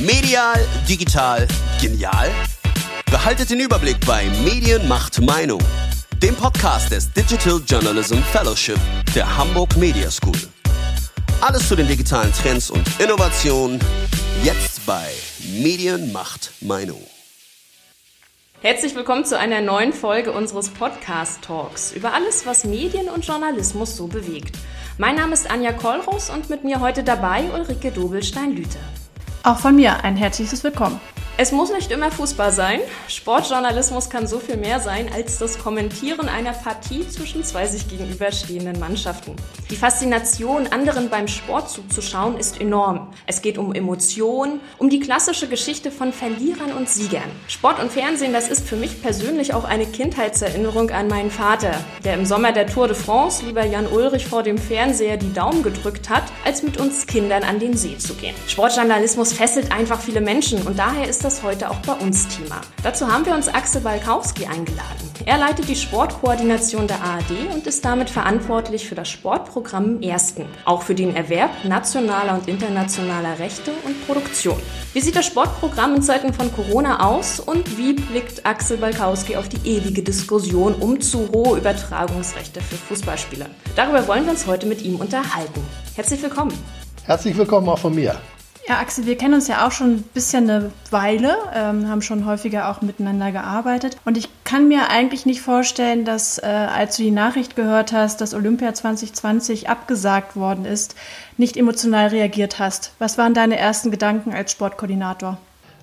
Medial, digital, genial? Behaltet den Überblick bei Medien macht Meinung, dem Podcast des Digital Journalism Fellowship der Hamburg Media School. Alles zu den digitalen Trends und Innovationen jetzt bei Medien macht Meinung. Herzlich willkommen zu einer neuen Folge unseres Podcast Talks über alles, was Medien und Journalismus so bewegt. Mein Name ist Anja Kollros und mit mir heute dabei Ulrike Dobelstein-Lüte. Auch von mir ein herzliches Willkommen. Es muss nicht immer Fußball sein. Sportjournalismus kann so viel mehr sein als das Kommentieren einer Partie zwischen zwei sich gegenüberstehenden Mannschaften. Die Faszination, anderen beim Sport zuzuschauen, ist enorm. Es geht um Emotionen, um die klassische Geschichte von Verlierern und Siegern. Sport und Fernsehen, das ist für mich persönlich auch eine Kindheitserinnerung an meinen Vater, der im Sommer der Tour de France lieber Jan Ulrich vor dem Fernseher die Daumen gedrückt hat, als mit uns Kindern an den See zu gehen. Sportjournalismus fesselt einfach viele Menschen und daher ist das heute auch bei uns Thema. Dazu haben wir uns Axel Balkowski eingeladen. Er leitet die Sportkoordination der ARD und ist damit verantwortlich für das Sportprogramm im Ersten, auch für den Erwerb nationaler und internationaler Rechte und Produktion. Wie sieht das Sportprogramm in Zeiten von Corona aus und wie blickt Axel Balkowski auf die ewige Diskussion um zu hohe Übertragungsrechte für Fußballspieler? Darüber wollen wir uns heute mit ihm unterhalten. Herzlich willkommen. Herzlich willkommen auch von mir. Ja, Axel, wir kennen uns ja auch schon ein bisschen eine Weile, ähm, haben schon häufiger auch miteinander gearbeitet. Und ich kann mir eigentlich nicht vorstellen, dass äh, als du die Nachricht gehört hast, dass Olympia 2020 abgesagt worden ist, nicht emotional reagiert hast. Was waren deine ersten Gedanken als Sportkoordinator?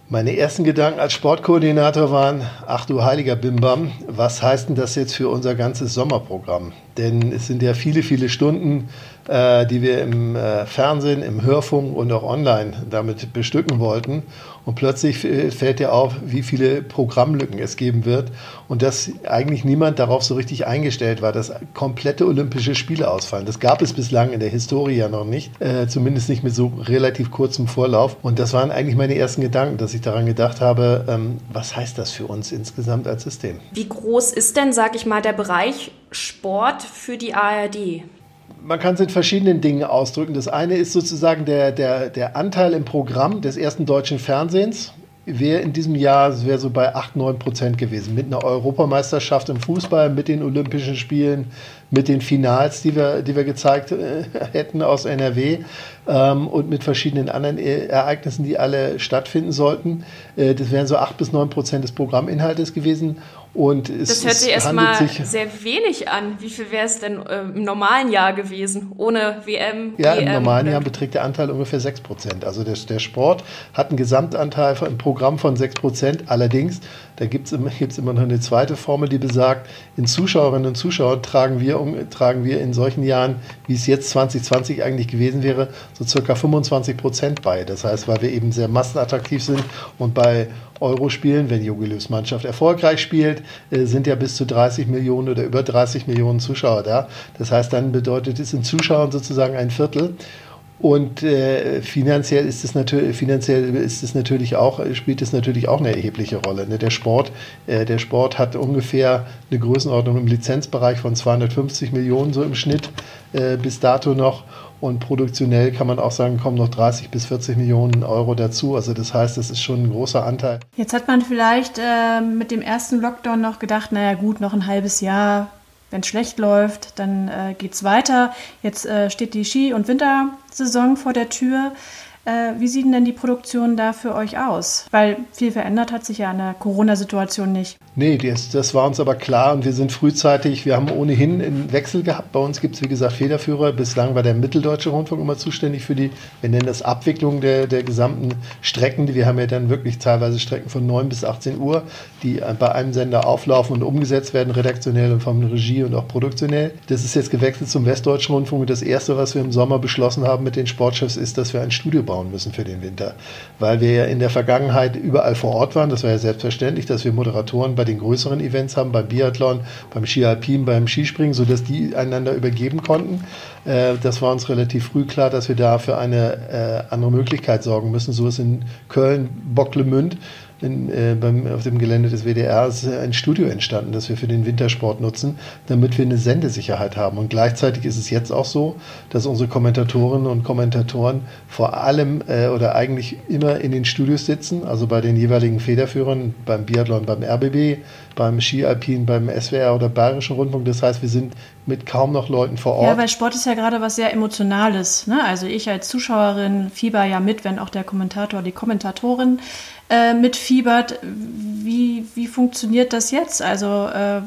Meine ersten Gedanken als Sportkoordinator waren, ach du heiliger Bimbam, was heißt denn das jetzt für unser ganzes Sommerprogramm? Denn es sind ja viele, viele Stunden, die wir im äh, Fernsehen, im Hörfunk und auch online damit bestücken wollten. Und plötzlich fällt dir auf, wie viele Programmlücken es geben wird und dass eigentlich niemand darauf so richtig eingestellt war, dass komplette Olympische Spiele ausfallen. Das gab es bislang in der Historie ja noch nicht, äh, zumindest nicht mit so relativ kurzem Vorlauf. Und das waren eigentlich meine ersten Gedanken, dass ich daran gedacht habe, ähm, was heißt das für uns insgesamt als System? Wie groß ist denn, sag ich mal, der Bereich Sport für die ARD? Man kann es in verschiedenen Dingen ausdrücken. Das eine ist sozusagen der, der, der Anteil im Programm des ersten deutschen Fernsehens. Wäre in diesem Jahr wäre so bei 8, 9 Prozent gewesen. Mit einer Europameisterschaft im Fußball, mit den Olympischen Spielen, mit den Finals, die wir, die wir gezeigt äh, hätten aus NRW ähm, und mit verschiedenen anderen e Ereignissen, die alle stattfinden sollten. Äh, das wären so 8 bis 9 Prozent des Programminhaltes gewesen. Und es, das hört sich erstmal sehr wenig an. Wie viel wäre es denn äh, im normalen Jahr gewesen, ohne WM? Ja, EM, im normalen Jahr beträgt der Anteil ungefähr 6 Prozent. Also der, der Sport hat einen Gesamtanteil im Programm von 6 Prozent. Allerdings, da gibt es immer, immer noch eine zweite Formel, die besagt, in Zuschauerinnen und Zuschauern tragen wir, um, tragen wir in solchen Jahren, wie es jetzt 2020 eigentlich gewesen wäre, so circa 25 Prozent bei. Das heißt, weil wir eben sehr massenattraktiv sind und bei Euro-Spielen, wenn Jogi Löws Mannschaft erfolgreich spielt, äh, sind ja bis zu 30 Millionen oder über 30 Millionen Zuschauer da. Das heißt, dann bedeutet es in Zuschauern sozusagen ein Viertel. Und äh, finanziell ist es natürlich, finanziell ist es natürlich auch, spielt es natürlich auch eine erhebliche Rolle. Ne? Der Sport, äh, der Sport hat ungefähr eine Größenordnung im Lizenzbereich von 250 Millionen so im Schnitt äh, bis dato noch. Und produktionell kann man auch sagen, kommen noch 30 bis 40 Millionen Euro dazu. Also das heißt, das ist schon ein großer Anteil. Jetzt hat man vielleicht äh, mit dem ersten Lockdown noch gedacht, naja gut, noch ein halbes Jahr, wenn es schlecht läuft, dann äh, geht es weiter. Jetzt äh, steht die Ski- und Wintersaison vor der Tür. Äh, wie sieht denn die Produktion da für euch aus? Weil viel verändert hat sich ja an der Corona-Situation nicht. Nee, das, das, war uns aber klar und wir sind frühzeitig, wir haben ohnehin einen Wechsel gehabt. Bei uns gibt es, wie gesagt, Federführer. Bislang war der Mitteldeutsche Rundfunk immer zuständig für die, wir nennen das Abwicklung der, der gesamten Strecken. Wir haben ja dann wirklich teilweise Strecken von 9 bis 18 Uhr, die bei einem Sender auflaufen und umgesetzt werden, redaktionell und von Regie und auch produktionell. Das ist jetzt gewechselt zum Westdeutschen Rundfunk und das Erste, was wir im Sommer beschlossen haben mit den Sportchefs, ist, dass wir ein Studio bauen bauen müssen für den Winter. Weil wir ja in der Vergangenheit überall vor Ort waren. Das war ja selbstverständlich, dass wir Moderatoren bei den größeren Events haben, beim Biathlon, beim Ski Alpin, beim Skispringen, sodass die einander übergeben konnten. Äh, das war uns relativ früh klar, dass wir da für eine äh, andere Möglichkeit sorgen müssen. So ist in Köln, Bocklemünd in, äh, beim, auf dem Gelände des WDR ist ein Studio entstanden, das wir für den Wintersport nutzen, damit wir eine Sendesicherheit haben. Und gleichzeitig ist es jetzt auch so, dass unsere Kommentatorinnen und Kommentatoren vor allem äh, oder eigentlich immer in den Studios sitzen, also bei den jeweiligen Federführern, beim Biathlon, beim RBB, beim Ski-Alpin, beim SWR oder Bayerischen Rundfunk. Das heißt, wir sind mit kaum noch Leuten vor Ort. Ja, weil Sport ist ja gerade was sehr Emotionales. Ne? Also ich als Zuschauerin fieber ja mit, wenn auch der Kommentator, die Kommentatorin äh, mitfiebert. Wie, wie funktioniert das jetzt? Also äh,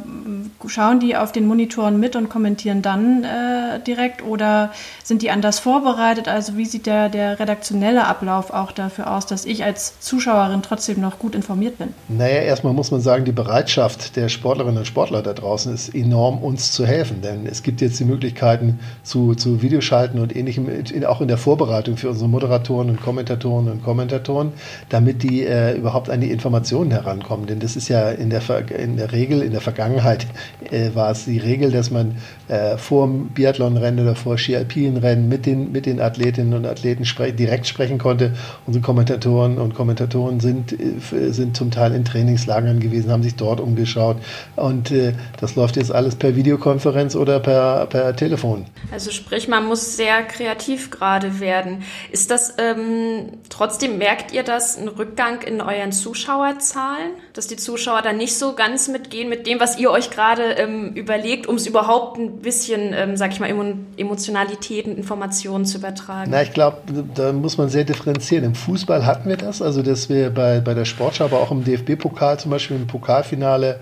schauen die auf den Monitoren mit und kommentieren dann äh, direkt oder sind die anders vorbereitet? Also wie sieht der, der redaktionelle Ablauf auch dafür aus, dass ich als Zuschauerin trotzdem noch gut informiert bin? Naja, erstmal muss man sagen, die Bereitschaft der Sportlerinnen und Sportler da draußen ist enorm, uns zu helfen. Denn es gibt jetzt die Möglichkeiten zu, zu Videoschalten und ähnlichem, auch in der Vorbereitung für unsere Moderatoren und Kommentatoren und Kommentatoren, damit die äh, überhaupt an die Informationen herankommen. Denn das ist ja in der, in der Regel, in der Vergangenheit äh, war es die Regel, dass man äh, vor dem Biathlonrennen oder vor Ski-Alpin-Rennen mit den, mit den Athletinnen und Athleten spre direkt sprechen konnte. Unsere Kommentatoren und Kommentatoren sind, äh, sind zum Teil in Trainingslagern gewesen, haben sich dort umgeschaut. Und äh, das läuft jetzt alles per Videokonferenz oder per, per Telefon. Also sprich, man muss sehr kreativ gerade werden. Ist das ähm, trotzdem, merkt ihr das, ein Rückgang in euren Zuschauerzahlen? Dass die Zuschauer da nicht so ganz mitgehen mit dem, was ihr euch gerade ähm, überlegt, um es überhaupt ein bisschen, ähm, sag ich mal, Emotionalität und Informationen zu übertragen? Na, ich glaube, da muss man sehr differenzieren. Im Fußball hatten wir das, also dass wir bei, bei der Sportschau, aber auch im DFB-Pokal zum Beispiel im Pokalfinale Austrália,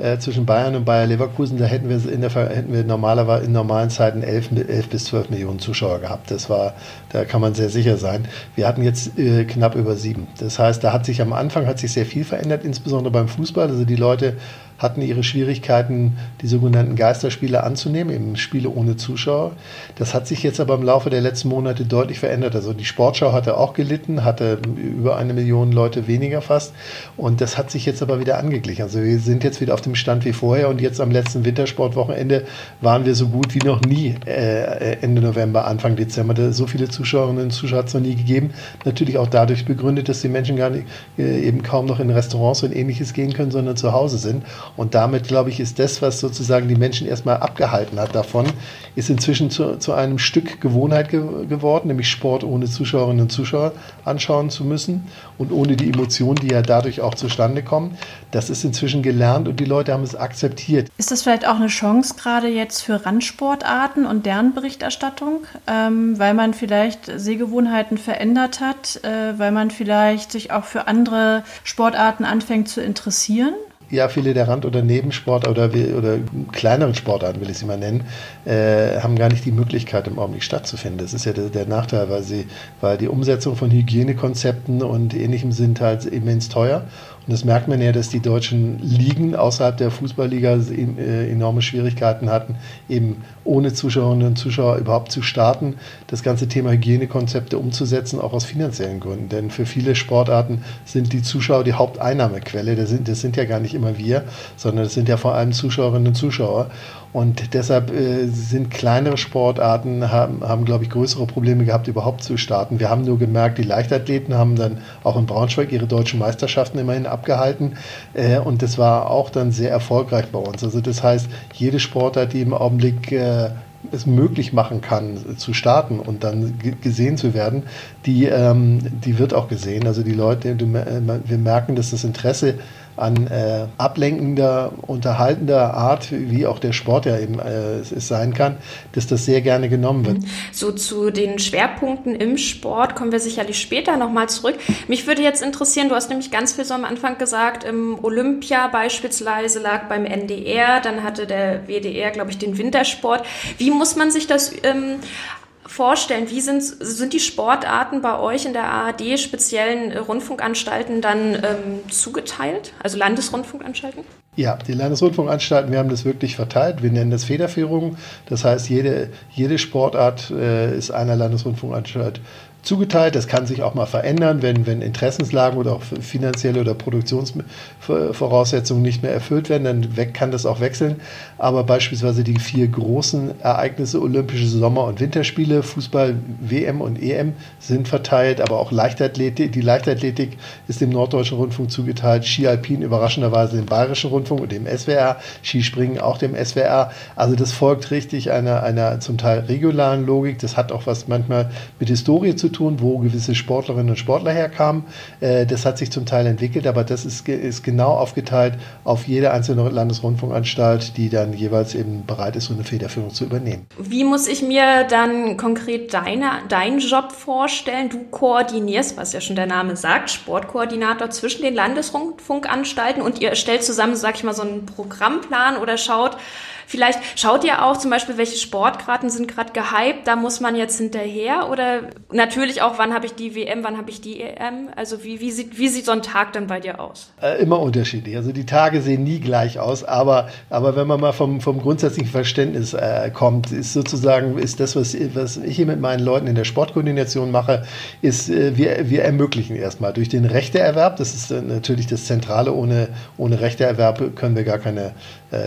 äh, zwischen Bayern und Bayer Leverkusen, da hätten wir, in der, hätten wir normalerweise in normalen Zeiten 11, 11 bis 12 Millionen Zuschauer gehabt. Das war, da kann man sehr sicher sein. Wir hatten jetzt äh, knapp über sieben. Das heißt, da hat sich am Anfang hat sich sehr viel verändert, insbesondere beim Fußball. Also die Leute hatten ihre Schwierigkeiten, die sogenannten Geisterspiele anzunehmen, eben Spiele ohne Zuschauer. Das hat sich jetzt aber im Laufe der letzten Monate deutlich verändert. Also die Sportschau hatte auch gelitten, hatte über eine Million Leute weniger fast. Und das hat sich jetzt aber wieder angeglichen. Also wir sind jetzt wieder auf dem Stand wie vorher und jetzt am letzten Wintersportwochenende waren wir so gut wie noch nie äh, Ende November, Anfang Dezember. So viele Zuschauerinnen und Zuschauer hat es noch nie gegeben. Natürlich auch dadurch begründet, dass die Menschen gar nicht, äh, eben kaum noch in Restaurants und ähnliches gehen können, sondern zu Hause sind. Und damit, glaube ich, ist das, was sozusagen die Menschen erstmal abgehalten hat davon, ist inzwischen zu, zu einem Stück Gewohnheit ge geworden, nämlich Sport ohne Zuschauerinnen und Zuschauer anschauen zu müssen und ohne die Emotionen, die ja dadurch auch zustande kommen. Das ist inzwischen gelernt und die Leute haben es akzeptiert. Ist das vielleicht auch eine Chance gerade jetzt für Randsportarten und deren Berichterstattung, ähm, weil man vielleicht Sehgewohnheiten verändert hat, äh, weil man vielleicht sich auch für andere Sportarten anfängt zu interessieren? ja, viele der Rand- oder Nebensport oder, oder kleineren Sportarten, will ich sie mal nennen, äh, haben gar nicht die Möglichkeit, im Augenblick stattzufinden. Das ist ja der, der, Nachteil, weil, sie, weil die Umsetzung von Hygienekonzepten und ähnlichem sind halt immens teuer. Und das merkt man ja, dass die deutschen Ligen außerhalb der Fußballliga äh, enorme Schwierigkeiten hatten, eben ohne Zuschauerinnen und Zuschauer überhaupt zu starten, das ganze Thema Hygienekonzepte umzusetzen, auch aus finanziellen Gründen. Denn für viele Sportarten sind die Zuschauer die Haupteinnahmequelle. Das sind, das sind ja gar nicht immer wir, sondern das sind ja vor allem Zuschauerinnen und Zuschauer. Und deshalb äh, sind kleinere Sportarten, haben, haben glaube ich, größere Probleme gehabt, überhaupt zu starten. Wir haben nur gemerkt, die Leichtathleten haben dann auch in Braunschweig ihre deutschen Meisterschaften immerhin abgehalten. Äh, und das war auch dann sehr erfolgreich bei uns. Also das heißt, jede Sportart, die im Augenblick äh, es möglich machen kann, zu starten und dann gesehen zu werden, die, ähm, die wird auch gesehen. Also die Leute, wir merken, dass das Interesse an äh, ablenkender, unterhaltender Art, wie auch der Sport ja eben äh, es sein kann, dass das sehr gerne genommen wird. So zu den Schwerpunkten im Sport kommen wir sicherlich später nochmal zurück. Mich würde jetzt interessieren, du hast nämlich ganz viel so am Anfang gesagt, im Olympia beispielsweise lag beim NDR, dann hatte der WDR, glaube ich, den Wintersport. Wie muss man sich das ähm, vorstellen? Wie sind, sind die Sportarten bei euch in der ARD speziellen Rundfunkanstalten dann ähm, zugeteilt, also Landesrundfunkanstalten? Ja, die Landesrundfunkanstalten, wir haben das wirklich verteilt. Wir nennen das Federführung. Das heißt, jede, jede Sportart äh, ist einer Landesrundfunkanstalt zugeteilt. Das kann sich auch mal verändern, wenn, wenn Interessenslagen oder auch finanzielle oder Produktionsvoraussetzungen nicht mehr erfüllt werden, dann weg, kann das auch wechseln. Aber beispielsweise die vier großen Ereignisse, Olympische Sommer- und Winterspiele, Fußball, WM und EM sind verteilt, aber auch Leichtathletik, die Leichtathletik ist dem Norddeutschen Rundfunk zugeteilt, Ski Alpin überraschenderweise dem Bayerischen Rundfunk und dem SWR, Skispringen auch dem SWR. Also das folgt richtig einer, einer zum Teil regularen Logik. Das hat auch was manchmal mit Historie zu tun, wo gewisse Sportlerinnen und Sportler herkamen. Äh, das hat sich zum Teil entwickelt, aber das ist, ist genau aufgeteilt auf jede einzelne Landesrundfunkanstalt, die dann jeweils eben bereit ist, so eine Federführung zu übernehmen. Wie muss ich mir dann konkret deine, deinen Job vorstellen? Du koordinierst, was ja schon der Name sagt, Sportkoordinator zwischen den Landesrundfunkanstalten und ihr stellt zusammen, sag ich mal, so einen Programmplan oder schaut, Vielleicht schaut ihr auch zum Beispiel, welche Sportkarten sind gerade gehypt, da muss man jetzt hinterher oder natürlich auch, wann habe ich die WM, wann habe ich die EM? Also wie, wie, sieht, wie sieht so ein Tag dann bei dir aus? Äh, immer unterschiedlich. Also die Tage sehen nie gleich aus, aber, aber wenn man mal vom, vom grundsätzlichen Verständnis äh, kommt, ist sozusagen, ist das, was, was ich hier mit meinen Leuten in der Sportkoordination mache, ist, äh, wir, wir ermöglichen erstmal durch den Rechteerwerb, das ist äh, natürlich das Zentrale, ohne, ohne Rechteerwerb können wir gar keine,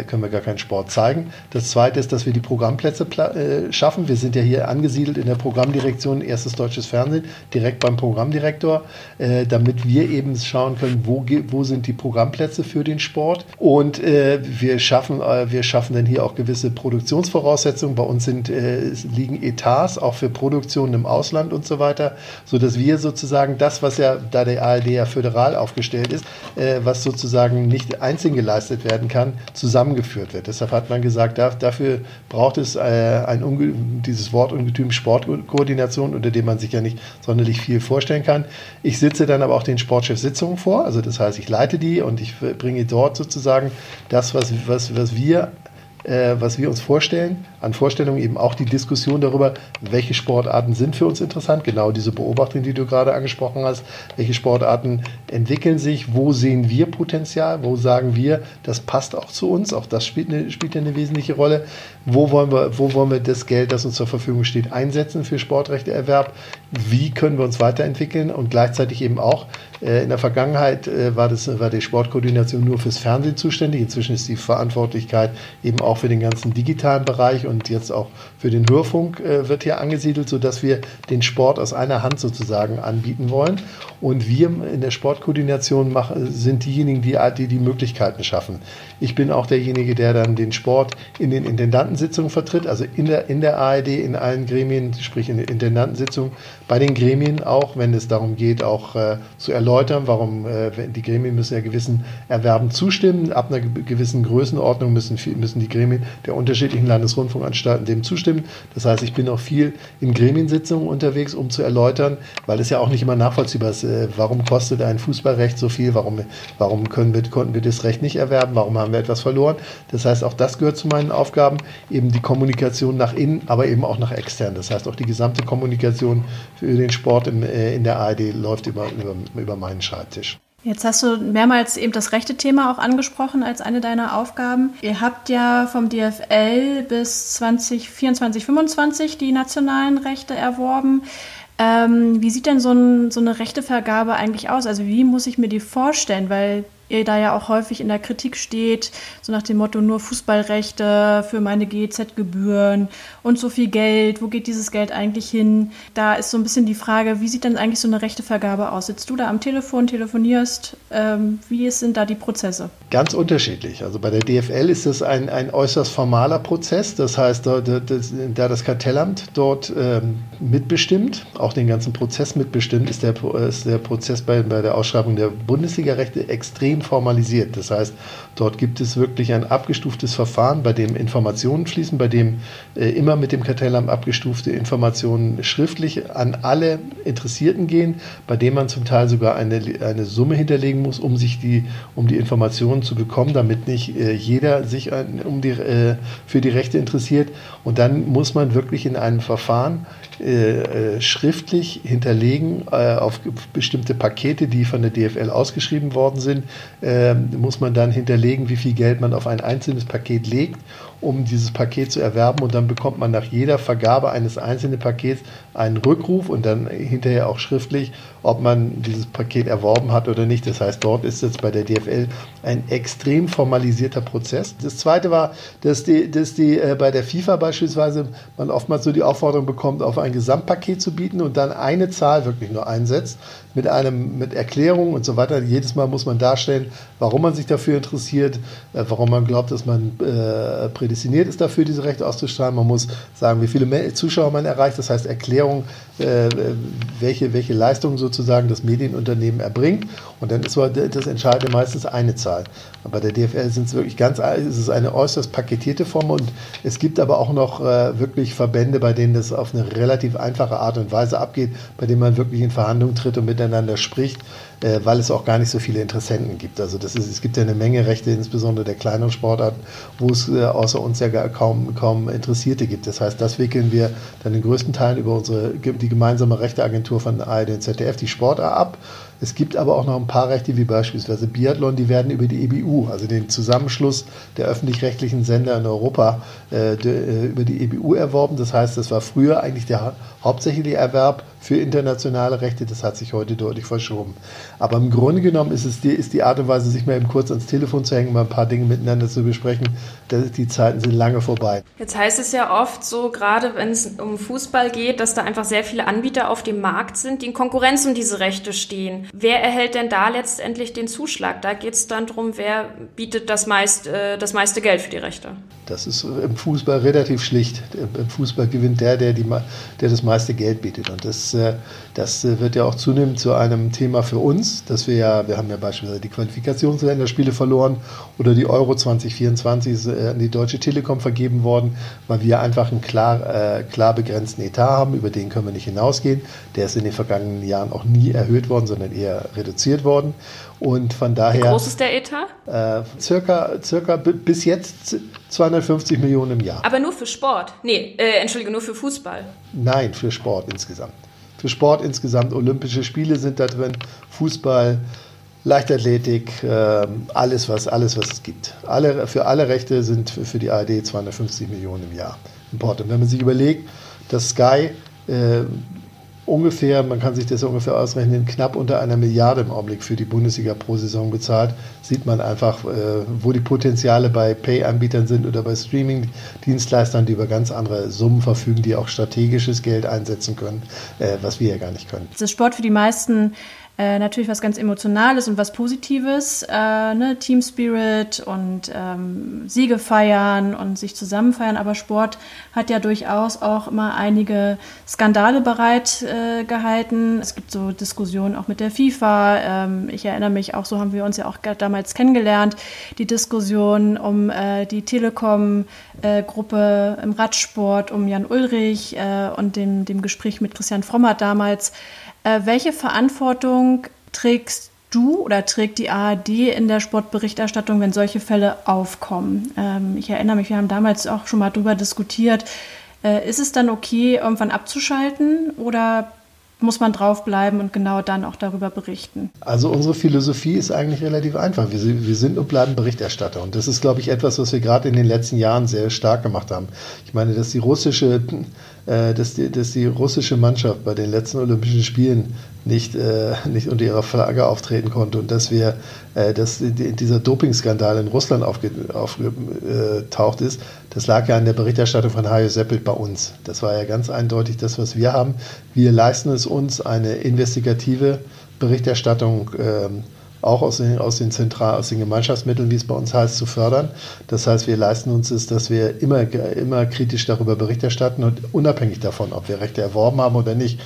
können wir gar keinen Sport zeigen. Das zweite ist, dass wir die Programmplätze äh, schaffen. Wir sind ja hier angesiedelt in der Programmdirektion erstes deutsches Fernsehen, direkt beim Programmdirektor, äh, damit wir eben schauen können, wo, wo sind die Programmplätze für den Sport. Und äh, wir, schaffen, äh, wir schaffen dann hier auch gewisse Produktionsvoraussetzungen. Bei uns sind, äh, liegen Etats auch für Produktionen im Ausland und so weiter, sodass wir sozusagen das, was ja da der ARD ja föderal aufgestellt ist, was sozusagen nicht einzeln geleistet werden kann, zusammen zusammengeführt wird. Deshalb hat man gesagt, dafür braucht es äh, ein dieses Wort Ungetüm Sportkoordination, unter dem man sich ja nicht sonderlich viel vorstellen kann. Ich sitze dann aber auch den Sportchef-Sitzungen vor, also das heißt, ich leite die und ich bringe dort sozusagen das, was, was, was wir äh, was wir uns vorstellen, an Vorstellungen eben auch die Diskussion darüber, welche Sportarten sind für uns interessant, genau diese Beobachtung, die du gerade angesprochen hast, welche Sportarten entwickeln sich, wo sehen wir Potenzial, wo sagen wir, das passt auch zu uns, auch das spielt eine, spielt eine wesentliche Rolle, wo wollen, wir, wo wollen wir das Geld, das uns zur Verfügung steht, einsetzen für Sportrechteerwerb, wie können wir uns weiterentwickeln? Und gleichzeitig eben auch, äh, in der Vergangenheit äh, war, das, war die Sportkoordination nur fürs Fernsehen zuständig, inzwischen ist die Verantwortlichkeit eben auch für den ganzen digitalen Bereich. Und jetzt auch für den Hörfunk äh, wird hier angesiedelt, sodass wir den Sport aus einer Hand sozusagen anbieten wollen. Und wir in der Sportkoordination machen, sind diejenigen, die, die die Möglichkeiten schaffen. Ich bin auch derjenige, der dann den Sport in den Intendantensitzungen vertritt, also in der, in der ARD, in allen Gremien, sprich in den Intendantensitzungen, bei den Gremien auch, wenn es darum geht, auch äh, zu erläutern, warum äh, die Gremien müssen ja gewissen Erwerben zustimmen. Ab einer gewissen Größenordnung müssen, müssen die Gremien der unterschiedlichen Landesrundfunkanstalten dem zustimmen. Das heißt, ich bin auch viel in Gremiensitzungen unterwegs, um zu erläutern, weil es ja auch nicht immer nachvollziehbar ist, äh, warum kostet ein Fußballrecht so viel, warum, warum können wir, konnten wir das Recht nicht erwerben, warum haben wir etwas verloren. Das heißt, auch das gehört zu meinen Aufgaben, eben die Kommunikation nach innen, aber eben auch nach extern. Das heißt, auch die gesamte Kommunikation für den Sport in, äh, in der ARD läuft über, über, über meinen Schreibtisch. Jetzt hast du mehrmals eben das rechte Thema auch angesprochen als eine deiner Aufgaben. Ihr habt ja vom DFL bis 2024, 2025 die nationalen Rechte erworben. Ähm, wie sieht denn so, ein, so eine Rechtevergabe eigentlich aus? Also wie muss ich mir die vorstellen? Weil ihr da ja auch häufig in der Kritik steht, so nach dem Motto nur Fußballrechte für meine GEZ-Gebühren und so viel Geld, wo geht dieses Geld eigentlich hin? Da ist so ein bisschen die Frage, wie sieht denn eigentlich so eine Rechtevergabe aus? Sitzt du da am Telefon, telefonierst? Ähm, wie sind da die Prozesse? Ganz unterschiedlich. Also bei der DFL ist es ein, ein äußerst formaler Prozess. Das heißt, da, das, da das Kartellamt dort ähm, mitbestimmt, auch den ganzen Prozess mitbestimmt, ist der, ist der Prozess bei, bei der Ausschreibung der Bundesliga-Rechte extrem formalisiert. Das heißt, dort gibt es wirklich ein abgestuftes Verfahren, bei dem Informationen fließen, bei dem äh, immer mit dem Kartellamt abgestufte Informationen schriftlich an alle Interessierten gehen, bei dem man zum Teil sogar eine, eine Summe hinterlegen muss, um sich die, um die Informationen zu bekommen, damit nicht äh, jeder sich ein, um die, äh, für die Rechte interessiert. Und dann muss man wirklich in einem Verfahren äh, äh, schriftlich hinterlegen äh, auf bestimmte Pakete, die von der DFL ausgeschrieben worden sind, äh, muss man dann hinterlegen, wie viel Geld man auf ein einzelnes Paket legt um dieses Paket zu erwerben. Und dann bekommt man nach jeder Vergabe eines einzelnen Pakets einen Rückruf und dann hinterher auch schriftlich, ob man dieses Paket erworben hat oder nicht. Das heißt, dort ist jetzt bei der DFL ein extrem formalisierter Prozess. Das Zweite war, dass die, dass die äh, bei der FIFA beispielsweise man oftmals so die Aufforderung bekommt, auf ein Gesamtpaket zu bieten und dann eine Zahl wirklich nur einsetzt mit einem mit Erklärung und so weiter. Jedes Mal muss man darstellen, warum man sich dafür interessiert, äh, warum man glaubt, dass man äh, prädestiniert ist dafür, diese Rechte auszustrahlen. Man muss sagen, wie viele Zuschauer man erreicht. Das heißt Erklärung, äh, welche, welche Leistungen sozusagen das Medienunternehmen erbringt. Und dann ist das Entscheidende meistens eine Zahl. Und bei der DFL sind es wirklich ganz, ist es eine äußerst paketierte Form. Und es gibt aber auch noch äh, wirklich Verbände, bei denen das auf eine relativ einfache Art und Weise abgeht, bei denen man wirklich in Verhandlungen tritt und miteinander spricht äh, weil es auch gar nicht so viele Interessenten gibt. Also das ist, es gibt ja eine Menge Rechte, insbesondere der kleineren Sportarten, wo es äh, außer uns ja gar kaum, kaum Interessierte gibt. Das heißt, das wickeln wir dann in größten Teilen über unsere, die gemeinsame Rechteagentur von ARD und ZDF, die Sport ab. Es gibt aber auch noch ein paar Rechte, wie beispielsweise Biathlon, die werden über die EBU, also den Zusammenschluss der öffentlich-rechtlichen Sender in Europa, äh, de, äh, über die EBU erworben. Das heißt, das war früher eigentlich der hauptsächliche Erwerb für internationale Rechte. Das hat sich heute deutlich verschoben. Aber im Grunde genommen ist es die, ist die Art und Weise, sich mal eben kurz ans Telefon zu hängen, mal ein paar Dinge miteinander zu besprechen. Die Zeiten sind lange vorbei. Jetzt heißt es ja oft so, gerade wenn es um Fußball geht, dass da einfach sehr viele Anbieter auf dem Markt sind, die in Konkurrenz um diese Rechte stehen. Wer erhält denn da letztendlich den Zuschlag? Da geht es dann darum, wer bietet das, meist, äh, das meiste Geld für die Rechte. Das ist im Fußball relativ schlicht. Im Fußball gewinnt der, der, die, der das meiste Geld bietet. Und das, äh, das wird ja auch zunehmend zu einem Thema für uns, dass wir ja, wir haben ja beispielsweise die Qualifikationsländerspiele verloren oder die Euro 2024 ist äh, an die Deutsche Telekom vergeben worden, weil wir einfach einen klar, äh, klar begrenzten Etat haben, über den können wir nicht hinausgehen. Der ist in den vergangenen Jahren auch nie erhöht worden, sondern eher reduziert worden. Und von daher. Wie groß ist der Etat? Äh, circa, circa bis jetzt 250 Millionen im Jahr. Aber nur für Sport? Nee, äh, entschuldige, nur für Fußball? Nein, für Sport insgesamt. Für Sport insgesamt. Olympische Spiele sind da drin, Fußball, Leichtathletik, äh, alles, was, alles, was es gibt. Alle, für alle Rechte sind für, für die ARD 250 Millionen im Jahr Import. Und wenn man sich überlegt, dass Sky äh, ungefähr, man kann sich das ungefähr ausrechnen, knapp unter einer Milliarde im Augenblick für die Bundesliga pro Saison bezahlt, sieht man einfach, äh, wo die Potenziale bei Pay-Anbietern sind oder bei Streaming-Dienstleistern, die über ganz andere Summen verfügen, die auch strategisches Geld einsetzen können, äh, was wir ja gar nicht können. Das Sport für die meisten äh, natürlich was ganz Emotionales und was Positives, äh, ne? Team Spirit und ähm, Siege feiern und sich zusammen feiern. Aber Sport hat ja durchaus auch immer einige Skandale bereit äh, gehalten. Es gibt so Diskussionen auch mit der FIFA. Ähm, ich erinnere mich auch, so haben wir uns ja auch damals kennengelernt, die Diskussion um äh, die Telekom-Gruppe im Radsport, um Jan Ulrich äh, und dem, dem Gespräch mit Christian Frommert damals. Äh, welche Verantwortung trägst du oder trägt die ARD in der Sportberichterstattung, wenn solche Fälle aufkommen? Ähm, ich erinnere mich, wir haben damals auch schon mal darüber diskutiert. Äh, ist es dann okay, irgendwann abzuschalten oder muss man draufbleiben und genau dann auch darüber berichten? Also unsere Philosophie ist eigentlich relativ einfach. Wir, wir sind und bleiben Berichterstatter. Und das ist, glaube ich, etwas, was wir gerade in den letzten Jahren sehr stark gemacht haben. Ich meine, dass die russische äh, dass, die, dass die russische Mannschaft bei den letzten Olympischen Spielen nicht, äh, nicht unter ihrer Flagge auftreten konnte und dass wir, äh, dass dieser Dopingskandal in Russland aufgetaucht ist, das lag ja an der Berichterstattung von Hajo Seppelt bei uns. Das war ja ganz eindeutig das, was wir haben. Wir leisten es uns, eine investigative Berichterstattung ähm, auch aus den, aus den Zentral, aus den Gemeinschaftsmitteln, wie es bei uns heißt, zu fördern. Das heißt, wir leisten uns es, dass wir immer, immer kritisch darüber Bericht erstatten und unabhängig davon, ob wir Rechte erworben haben oder nicht,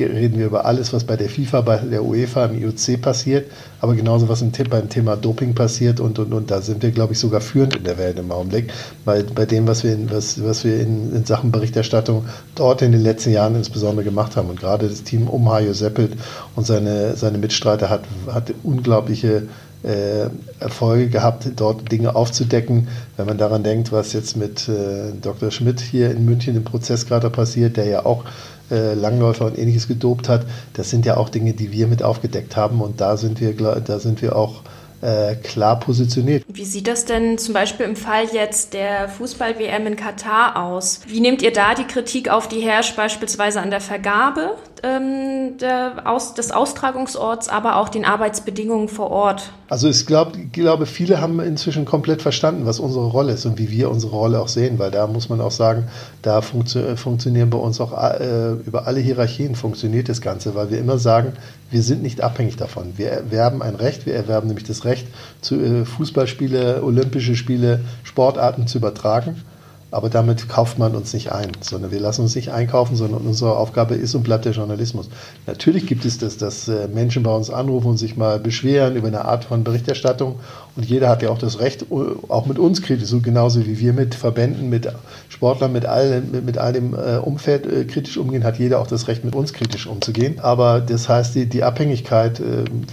reden wir über alles, was bei der FIFA, bei der UEFA, im IOC passiert, aber genauso was im, beim Thema Doping passiert und, und, und da sind wir, glaube ich, sogar führend in der Welt im Augenblick, weil bei dem, was wir, in, was, was wir in, in Sachen Berichterstattung dort in den letzten Jahren insbesondere gemacht haben und gerade das Team um Hajo Seppelt und seine, seine Mitstreiter hat, hat unglaubliche äh, Erfolge gehabt, dort Dinge aufzudecken. Wenn man daran denkt, was jetzt mit äh, Dr. Schmidt hier in München im Prozess gerade passiert, der ja auch äh, Langläufer und ähnliches gedopt hat, das sind ja auch Dinge, die wir mit aufgedeckt haben und da sind wir, da sind wir auch äh, klar positioniert. Wie sieht das denn zum Beispiel im Fall jetzt der Fußball-WM in Katar aus? Wie nehmt ihr da die Kritik auf, die herrscht beispielsweise an der Vergabe Aus des Austragungsorts, aber auch den Arbeitsbedingungen vor Ort? Also ich glaube, glaube, viele haben inzwischen komplett verstanden, was unsere Rolle ist und wie wir unsere Rolle auch sehen, weil da muss man auch sagen, da funktio funktionieren bei uns auch äh, über alle Hierarchien funktioniert das Ganze, weil wir immer sagen, wir sind nicht abhängig davon. Wir erwerben ein Recht, wir erwerben nämlich das Recht, zu, äh, Fußballspiele, Olympische Spiele, Sportarten zu übertragen. Aber damit kauft man uns nicht ein, sondern wir lassen uns nicht einkaufen, sondern unsere Aufgabe ist und bleibt der Journalismus. Natürlich gibt es das, dass äh, Menschen bei uns anrufen und sich mal beschweren über eine Art von Berichterstattung. Und jeder hat ja auch das Recht, auch mit uns kritisch, so genauso wie wir mit Verbänden, mit Sportlern, mit allem, mit, mit all dem äh, Umfeld äh, kritisch umgehen, hat jeder auch das Recht, mit uns kritisch umzugehen. Aber das heißt, die, die Abhängigkeit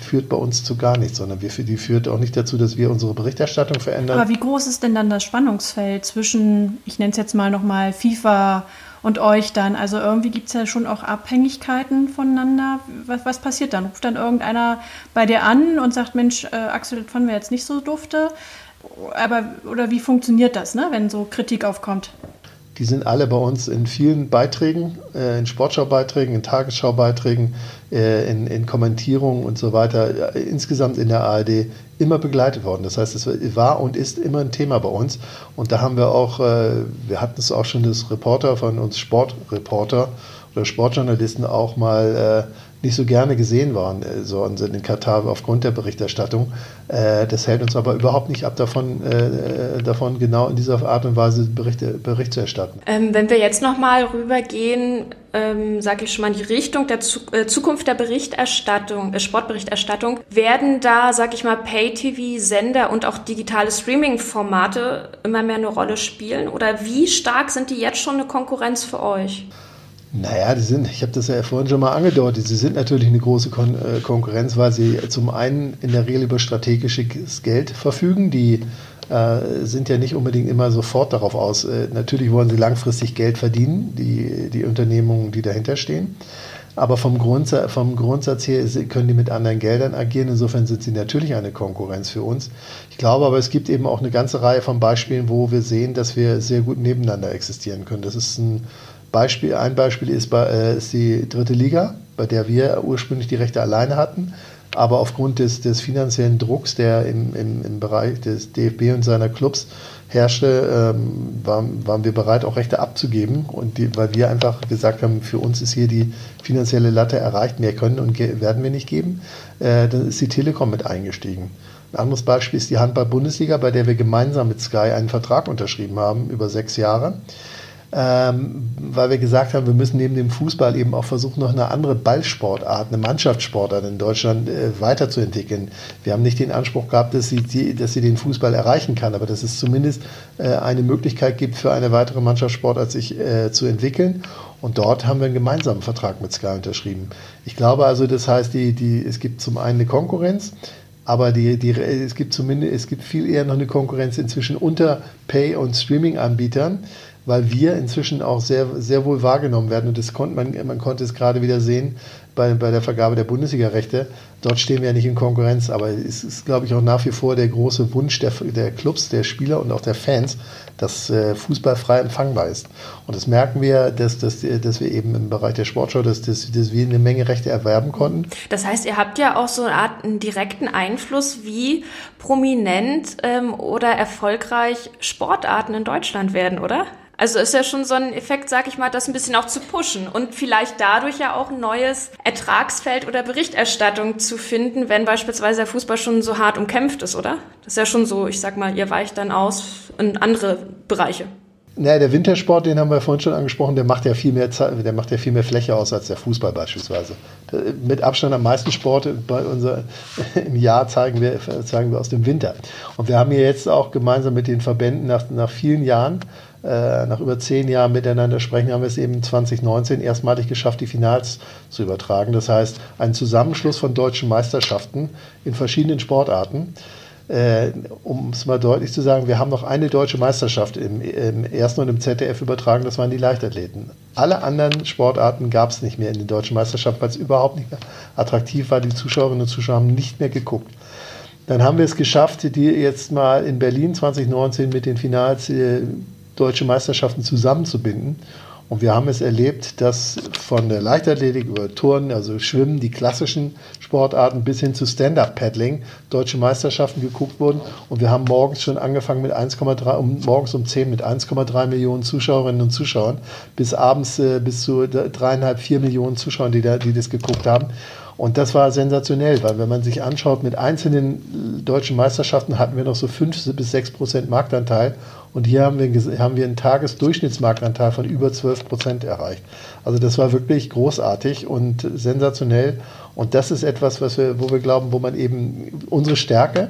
führt bei uns zu gar nichts, sondern wir, die führt auch nicht dazu, dass wir unsere Berichterstattung verändern. Aber wie groß ist denn dann das Spannungsfeld zwischen ich nenne es jetzt mal nochmal FIFA und euch dann. Also irgendwie gibt es ja schon auch Abhängigkeiten voneinander. Was, was, passiert dann? Ruft dann irgendeiner bei dir an und sagt, Mensch, äh, Axel, das fanden wir jetzt nicht so dufte. Aber, oder wie funktioniert das, ne, wenn so Kritik aufkommt? Die sind alle bei uns in vielen Beiträgen, äh, in Sportschau-Beiträgen, in Tagesschau-Beiträgen, äh, in, in Kommentierungen und so weiter, äh, insgesamt in der ARD immer begleitet worden. Das heißt, es war und ist immer ein Thema bei uns. Und da haben wir auch, wir hatten es auch schon das Reporter von uns, Sportreporter oder Sportjournalisten auch mal nicht so gerne gesehen waren, äh, so in Katar aufgrund der Berichterstattung. Äh, das hält uns aber überhaupt nicht ab davon, äh, davon genau in dieser Art und Weise Berichte, Bericht zu erstatten. Ähm, wenn wir jetzt nochmal rübergehen, ähm, sage ich schon mal, in die Richtung der Zu äh, Zukunft der Berichterstattung, äh, Sportberichterstattung, werden da, sage ich mal, Pay-TV-Sender und auch digitale Streaming-Formate immer mehr eine Rolle spielen? Oder wie stark sind die jetzt schon eine Konkurrenz für euch? Naja, die sind, ich habe das ja vorhin schon mal angedeutet, sie sind natürlich eine große Kon äh, Konkurrenz, weil sie zum einen in der Regel über strategisches Geld verfügen. Die äh, sind ja nicht unbedingt immer sofort darauf aus. Äh, natürlich wollen sie langfristig Geld verdienen, die, die Unternehmungen, die dahinter stehen. Aber vom, Grundsatz, vom Grundsatz her können die mit anderen Geldern agieren. Insofern sind sie natürlich eine Konkurrenz für uns. Ich glaube aber, es gibt eben auch eine ganze Reihe von Beispielen, wo wir sehen, dass wir sehr gut nebeneinander existieren können. Das ist ein Beispiel, ein Beispiel ist, äh, ist die dritte Liga, bei der wir ursprünglich die Rechte alleine hatten. Aber aufgrund des, des finanziellen Drucks, der im, im, im Bereich des DFB und seiner Clubs herrschte, ähm, waren, waren wir bereit, auch Rechte abzugeben. Und die, weil wir einfach gesagt haben, für uns ist hier die finanzielle Latte erreicht, mehr können und werden wir nicht geben. Äh, dann ist die Telekom mit eingestiegen. Ein anderes Beispiel ist die Handball-Bundesliga, bei der wir gemeinsam mit Sky einen Vertrag unterschrieben haben über sechs Jahre ähm, weil wir gesagt haben, wir müssen neben dem Fußball eben auch versuchen, noch eine andere Ballsportart, eine Mannschaftssportart in Deutschland äh, weiterzuentwickeln. Wir haben nicht den Anspruch gehabt, dass sie, die, dass sie den Fußball erreichen kann, aber dass es zumindest äh, eine Möglichkeit gibt, für eine weitere Mannschaftssportart sich äh, zu entwickeln. Und dort haben wir einen gemeinsamen Vertrag mit Sky unterschrieben. Ich glaube also, das heißt, die, die, es gibt zum einen eine Konkurrenz, aber die, die, es gibt zumindest, es gibt viel eher noch eine Konkurrenz inzwischen unter Pay- und Streaming-Anbietern, weil wir inzwischen auch sehr, sehr wohl wahrgenommen werden. Und das konnte man, man konnte es gerade wieder sehen bei, bei der Vergabe der Bundesliga-Rechte. Dort stehen wir ja nicht in Konkurrenz, aber es ist, glaube ich, auch nach wie vor der große Wunsch der, der Clubs, der Spieler und auch der Fans, dass äh, Fußball frei empfangbar ist. Und das merken wir, dass, dass, dass wir eben im Bereich der Sportschau, dass, dass, dass wir eine Menge Rechte erwerben konnten. Das heißt, ihr habt ja auch so eine Art einen direkten Einfluss, wie prominent ähm, oder erfolgreich Sportarten in Deutschland werden, oder? Also ist ja schon so ein Effekt, sag ich mal, das ein bisschen auch zu pushen und vielleicht dadurch ja auch ein neues Ertragsfeld oder Berichterstattung zu finden, wenn beispielsweise der Fußball schon so hart umkämpft ist, oder? Das ist ja schon so, ich sag mal, ihr weicht dann aus in andere Bereiche. Naja, der Wintersport, den haben wir vorhin schon angesprochen, der macht ja viel mehr, der macht ja viel mehr Fläche aus als der Fußball beispielsweise. Mit Abstand am meisten Sport bei unser, im Jahr zeigen wir, zeigen wir aus dem Winter. Und wir haben hier jetzt auch gemeinsam mit den Verbänden nach, nach vielen Jahren äh, nach über zehn Jahren miteinander sprechen, haben wir es eben 2019 erstmalig geschafft, die Finals zu übertragen. Das heißt, ein Zusammenschluss von deutschen Meisterschaften in verschiedenen Sportarten. Äh, um es mal deutlich zu sagen, wir haben noch eine deutsche Meisterschaft im, im ersten und im ZDF übertragen, das waren die Leichtathleten. Alle anderen Sportarten gab es nicht mehr in den deutschen Meisterschaften, weil es überhaupt nicht mehr attraktiv war. Die Zuschauerinnen und Zuschauer haben nicht mehr geguckt. dann haben wir es geschafft, die jetzt mal in Berlin 2019 mit den Finals äh, deutsche Meisterschaften zusammenzubinden. Und wir haben es erlebt, dass von der Leichtathletik über Turnen, also Schwimmen, die klassischen Sportarten bis hin zu Stand-Up-Paddling deutsche Meisterschaften geguckt wurden. Und wir haben morgens schon angefangen mit 1,3, um, morgens um 10 mit 1,3 Millionen Zuschauerinnen und Zuschauern, bis abends äh, bis zu dreieinhalb, vier Millionen Zuschauern, die, da, die das geguckt haben. Und das war sensationell, weil wenn man sich anschaut, mit einzelnen deutschen Meisterschaften hatten wir noch so 5 bis 6 Prozent Marktanteil. Und hier haben wir, haben wir einen Tagesdurchschnittsmarktanteil von über 12 Prozent erreicht. Also das war wirklich großartig und sensationell. Und das ist etwas, was wir, wo wir glauben, wo man eben unsere Stärke,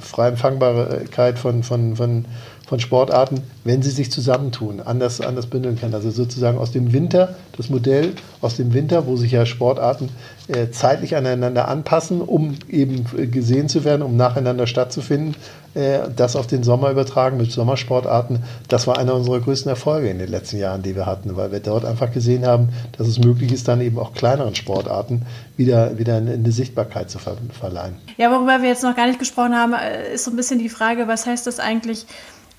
freie Empfangbarkeit von, von, von, von Sportarten, wenn sie sich zusammentun, anders, anders bündeln kann. Also sozusagen aus dem Winter, das Modell aus dem Winter, wo sich ja Sportarten äh, zeitlich aneinander anpassen, um eben gesehen zu werden, um nacheinander stattzufinden, äh, das auf den Sommer übertragen mit Sommersportarten. Das war einer unserer größten Erfolge in den letzten Jahren, die wir hatten, weil wir dort einfach gesehen haben, dass es möglich ist, dann eben auch kleineren Sportarten wieder, wieder eine, Sichtbarkeit zu ver verleihen. Ja, worüber wir jetzt noch gar nicht gesprochen haben, äh, ist so ein bisschen die Frage, was heißt das eigentlich?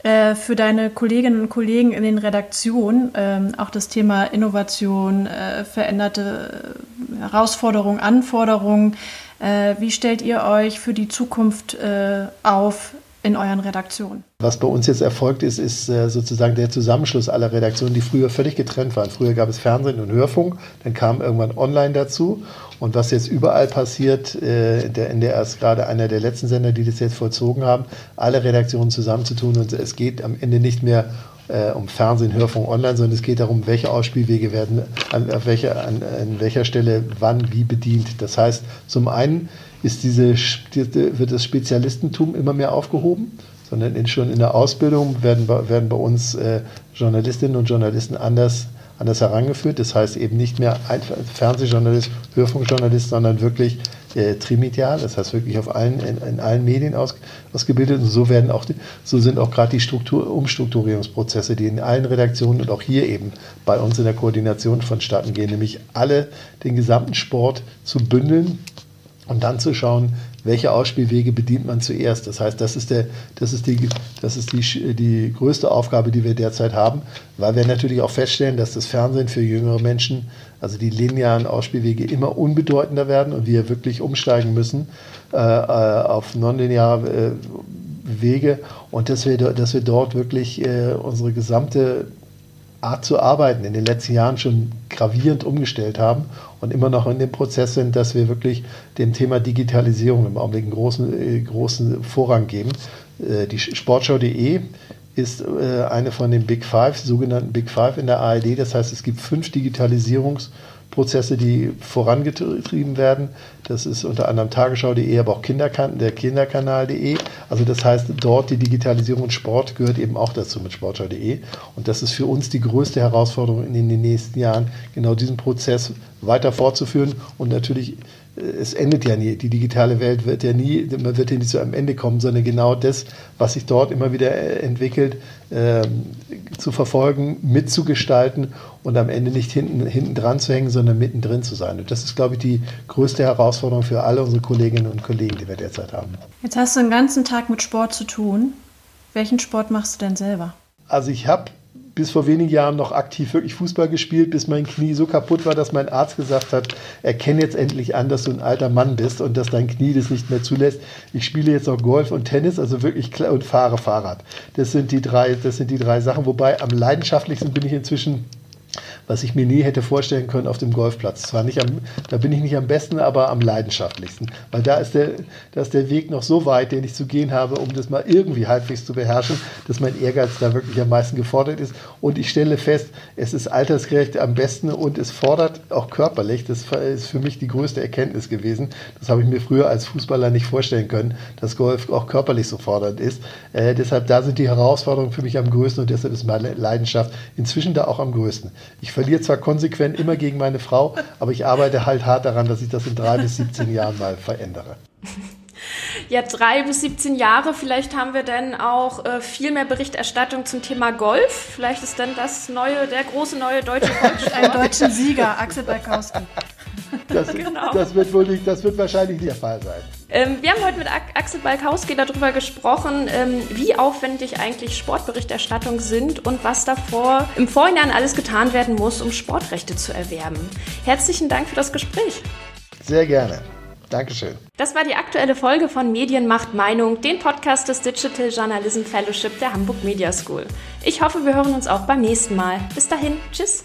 Äh, für deine Kolleginnen und Kollegen in den Redaktionen ähm, auch das Thema Innovation, äh, veränderte äh, Herausforderungen, Anforderungen. Äh, wie stellt ihr euch für die Zukunft äh, auf in euren Redaktionen? Was bei uns jetzt erfolgt ist, ist äh, sozusagen der Zusammenschluss aller Redaktionen, die früher völlig getrennt waren. Früher gab es Fernsehen und Hörfunk, dann kam irgendwann Online dazu. Und was jetzt überall passiert, äh, der NDR ist gerade einer der letzten Sender, die das jetzt vollzogen haben, alle Redaktionen zusammenzutun. Und es geht am Ende nicht mehr äh, um Fernsehen, Hörfunk, Online, sondern es geht darum, welche Ausspielwege werden an, auf welcher, an, an welcher Stelle wann wie bedient. Das heißt, zum einen ist diese, wird das Spezialistentum immer mehr aufgehoben sondern in, schon in der Ausbildung werden, werden bei uns äh, Journalistinnen und Journalisten anders, anders herangeführt. Das heißt eben nicht mehr Fernsehjournalist, Hörfunkjournalist, sondern wirklich äh, trimedial, das heißt wirklich auf allen, in, in allen Medien aus, ausgebildet. Und so werden auch, so sind auch gerade die Struktur, Umstrukturierungsprozesse, die in allen Redaktionen und auch hier eben bei uns in der Koordination vonstatten gehen, nämlich alle den gesamten Sport zu bündeln und dann zu schauen, welche Ausspielwege bedient man zuerst. Das heißt, das ist, der, das ist, die, das ist die, die größte Aufgabe, die wir derzeit haben, weil wir natürlich auch feststellen, dass das Fernsehen für jüngere Menschen, also die linearen Ausspielwege, immer unbedeutender werden und wir wirklich umsteigen müssen äh, äh auf nonlineare äh, Wege und dass wir, dass wir dort wirklich äh, unsere gesamte Art zu arbeiten in den letzten Jahren schon gravierend umgestellt haben und immer noch in dem Prozess sind, dass wir wirklich dem Thema Digitalisierung im Augenblick einen großen, äh, großen Vorrang geben. Äh, die Sportschau.de ist äh, eine von den Big Five, sogenannten Big Five in der ARD. Das heißt, es gibt fünf Digitalisierungs- Prozesse, die vorangetrieben werden. Das ist unter anderem Tagesschau.de, aber auch Kinderkan der Kinderkanal.de. Also das heißt, dort die Digitalisierung und Sport gehört eben auch dazu mit Sportschau.de. Und das ist für uns die größte Herausforderung in den nächsten Jahren, genau diesen Prozess weiter fortzuführen und natürlich es endet ja nie. Die digitale Welt wird ja nie, man wird ja nicht zu einem Ende kommen, sondern genau das, was sich dort immer wieder äh, entwickelt, äh, zu verfolgen, mitzugestalten und am Ende nicht hinten, hinten dran zu hängen, sondern mittendrin zu sein. Und das ist, glaube ich, die größte Herausforderung für alle unsere Kolleginnen und Kollegen, die wir derzeit haben. Jetzt hast du den ganzen Tag mit Sport zu tun. Welchen Sport machst du denn selber? Also ich habe bis vor wenigen Jahren noch aktiv wirklich Fußball gespielt, bis mein Knie so kaputt war, dass mein Arzt gesagt hat, erkenne jetzt endlich an, dass du ein alter Mann bist und dass dein Knie das nicht mehr zulässt. Ich spiele jetzt noch Golf und Tennis, also wirklich und fahre Fahrrad. Das sind die drei, das sind die drei Sachen. Wobei am leidenschaftlichsten bin ich inzwischen was ich mir nie hätte vorstellen können auf dem Golfplatz. Zwar nicht am, da bin ich nicht am besten, aber am leidenschaftlichsten. Weil da ist, der, da ist der Weg noch so weit, den ich zu gehen habe, um das mal irgendwie halbwegs zu beherrschen, dass mein Ehrgeiz da wirklich am meisten gefordert ist. Und ich stelle fest, es ist altersgerecht am besten und es fordert auch körperlich. Das ist für mich die größte Erkenntnis gewesen. Das habe ich mir früher als Fußballer nicht vorstellen können, dass Golf auch körperlich so fordernd ist. Äh, deshalb, da sind die Herausforderungen für mich am größten und deshalb ist meine Leidenschaft inzwischen da auch am größten. Ich verliere zwar konsequent immer gegen meine Frau, aber ich arbeite halt hart daran, dass ich das in drei bis 17 Jahren mal verändere. Ja, drei bis 17 Jahre. Vielleicht haben wir dann auch äh, viel mehr Berichterstattung zum Thema Golf. Vielleicht ist dann das neue, der große neue deutsche Volkssport. Ein deutschen Sieger, Axel Balkowski. Das, genau. das, wird, wohl nicht, das wird wahrscheinlich nicht der Fall sein. Ähm, wir haben heute mit Axel Balkowski darüber gesprochen, ähm, wie aufwendig eigentlich Sportberichterstattung sind und was davor im Vorhinein alles getan werden muss, um Sportrechte zu erwerben. Herzlichen Dank für das Gespräch. Sehr gerne. Dankeschön. Das war die aktuelle Folge von Medienmacht Meinung, den Podcast des Digital Journalism Fellowship der Hamburg Media School. Ich hoffe, wir hören uns auch beim nächsten Mal. Bis dahin, tschüss.